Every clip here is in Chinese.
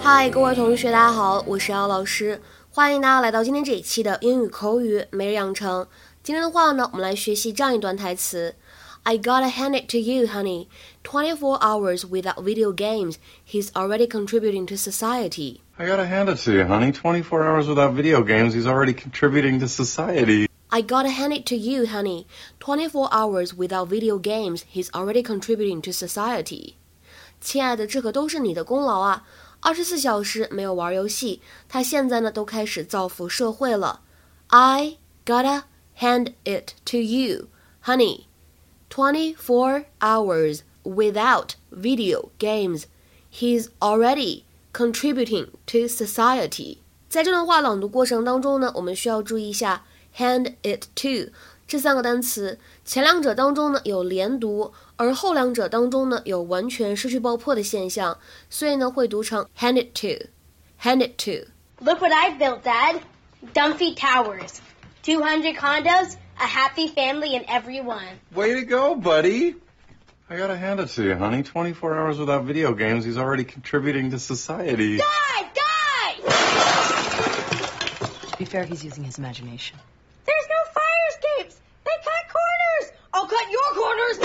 嗨，各位同学，大家好，我是姚老师，欢迎大家来到今天这一期的英语口语每日养成。今天的话呢，我们来学习这样一段台词 ：I gotta hand it to you, honey. Twenty-four hours without video games, he's already contributing to society. I gotta hand it to you, honey. 24 hours without video games, he's already contributing to society. I gotta hand it to you, honey. Twenty-four hours without video games, he's already contributing to society. 亲爱的，这可都是你的功劳啊！二十四小时没有玩游戏，他现在呢都开始造福社会了。I gotta hand it to you, honey. Twenty-four hours without video games, he's already contributing to society. 在这段话朗读过程当中呢，我们需要注意一下 hand it to 这三个单词，前两者当中呢有连读，而后两者当中呢有完全失去爆破的现象，所以呢会读成 hand it to，hand it to。 Look what I built, Dad. Dumpy Towers. 200 condos, a happy family in every one. Way to go, buddy. I gotta hand it to you, honey. 24 hours without video games, he's already contributing to society. Die! Die! To be fair, he's using his imagination. There's no fire escapes! They cut corners! I'll cut your corners!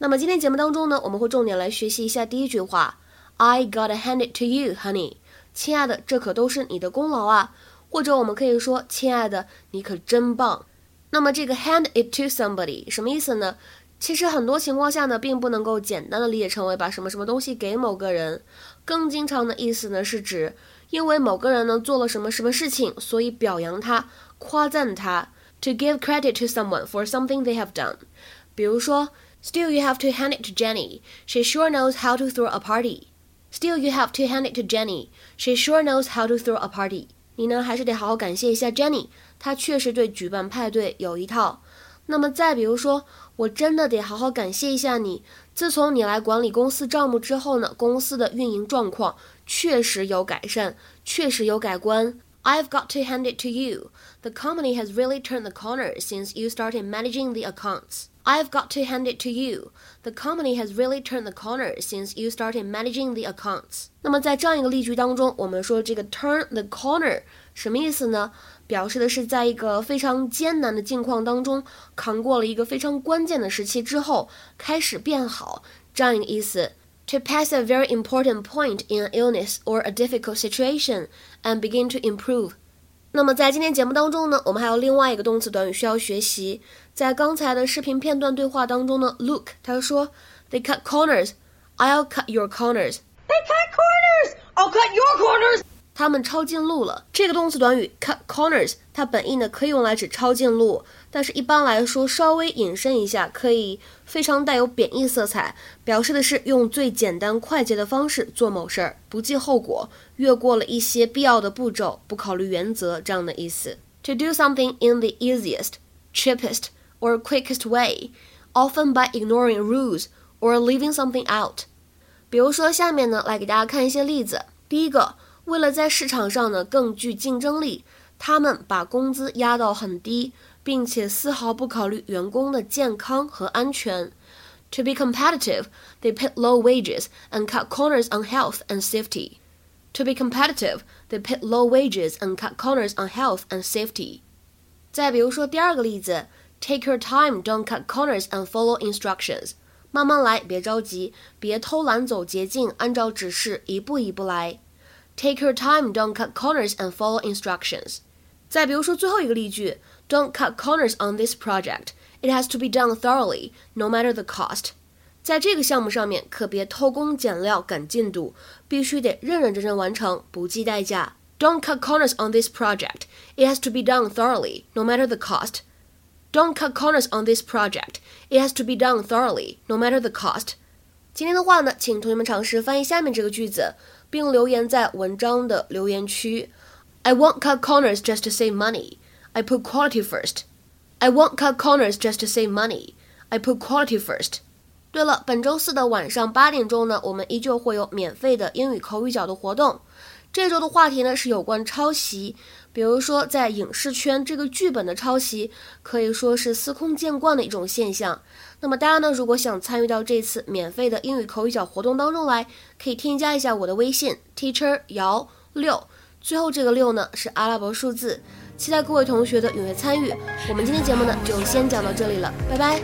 那么今天节目当中呢，我们会重点来学习一下第一句话，I gotta hand it to you, honey。亲爱的，这可都是你的功劳啊。 或者我们可以说，亲爱的，你可真棒。那么这个 hand it to somebody 什么意思呢？其实很多情况下呢，并不能够简单的理解成为把什么什么东西给某个人，更经常的意思呢是指因为某个人呢做了什么什么事情，所以表扬他、夸赞他。To give credit to someone for something they have done。比如说，Still you have to hand it to Jenny. She sure knows how to throw a party. Still you have to hand it to Jenny. She sure knows how to throw a party. 你呢还是得好好感谢一下 Jenny，她确实对举办派对有一套。那么再比如说，我真的得好好感谢一下你。自从你来管理公司账目之后呢，公司的运营状况确实有改善，确实有改观。I've got to hand it to you. The company has really turned the corner since you started managing the accounts. I've got to hand it to you. The company has really turned the corner since you started managing the accounts. 那么在这样一个例句当中，我们说这个 turn the corner 什么意思呢？表示的是在一个非常艰难的境况当中，扛过了一个非常关键的时期之后，开始变好，这样一个意思。To pass a very important point in an illness or a difficult situation and begin to improve. 那么在今天节目当中呢，我们还有另外一个动词短语需要学习。在刚才的视频片段对话当中呢，Look，他说，They cut corners, I'll cut your corners. They cut corners! I'll cut your corners! 他们抄近路了。这个动词短语 cut corners，它本意呢可以用来指抄近路，但是一般来说稍微引申一下，可以非常带有贬义色彩，表示的是用最简单快捷的方式做某事儿，不计后果，越过了一些必要的步骤，不考虑原则这样的意思。To do something in the easiest, cheapest, or quickest way, often by ignoring rules or leaving something out。比如说，下面呢来给大家看一些例子。第一个。为了在市场上呢更具竞争力，他们把工资压到很低，并且丝毫不考虑员工的健康和安全。To be competitive, they pay low wages and cut corners on health and safety. To be competitive, they pay low wages and cut corners on health and safety. 再比如说第二个例子，Take your time, don't cut corners and follow instructions. 慢慢来，别着急，别偷懒走捷径，按照指示一步一步来。Take your time, don't cut corners and follow instructions. 再比如说最后一个例句，Don't cut corners on this project. It has to be done thoroughly, no matter the cost. 在这个项目上面，可别偷工减料赶进度，必须得认认真真完成，不计代价。Don't cut corners on this project. It has to be done thoroughly, no matter the cost. Don't cut corners on this project. It has to be done thoroughly, no matter the cost. 今天的话呢，请同学们尝试翻译下面这个句子， 并留言在文章的留言区。I won't cut corners just to save money. I put quality first. I won't cut corners just to save money. I put quality first. 对了，本周四的晚上八点钟呢，我们依旧会有免费的英语口语角的活动。 这周的话题呢是有关抄袭，比如说在影视圈，这个剧本的抄袭可以说是司空见惯的一种现象。那么大家呢，如果想参与到这次免费的英语口语角活动当中来，可以添加一下我的微信 teacher 姚六，最后这个六呢是阿拉伯数字。期待各位同学的踊跃参与。我们今天节目呢就先讲到这里了，拜拜。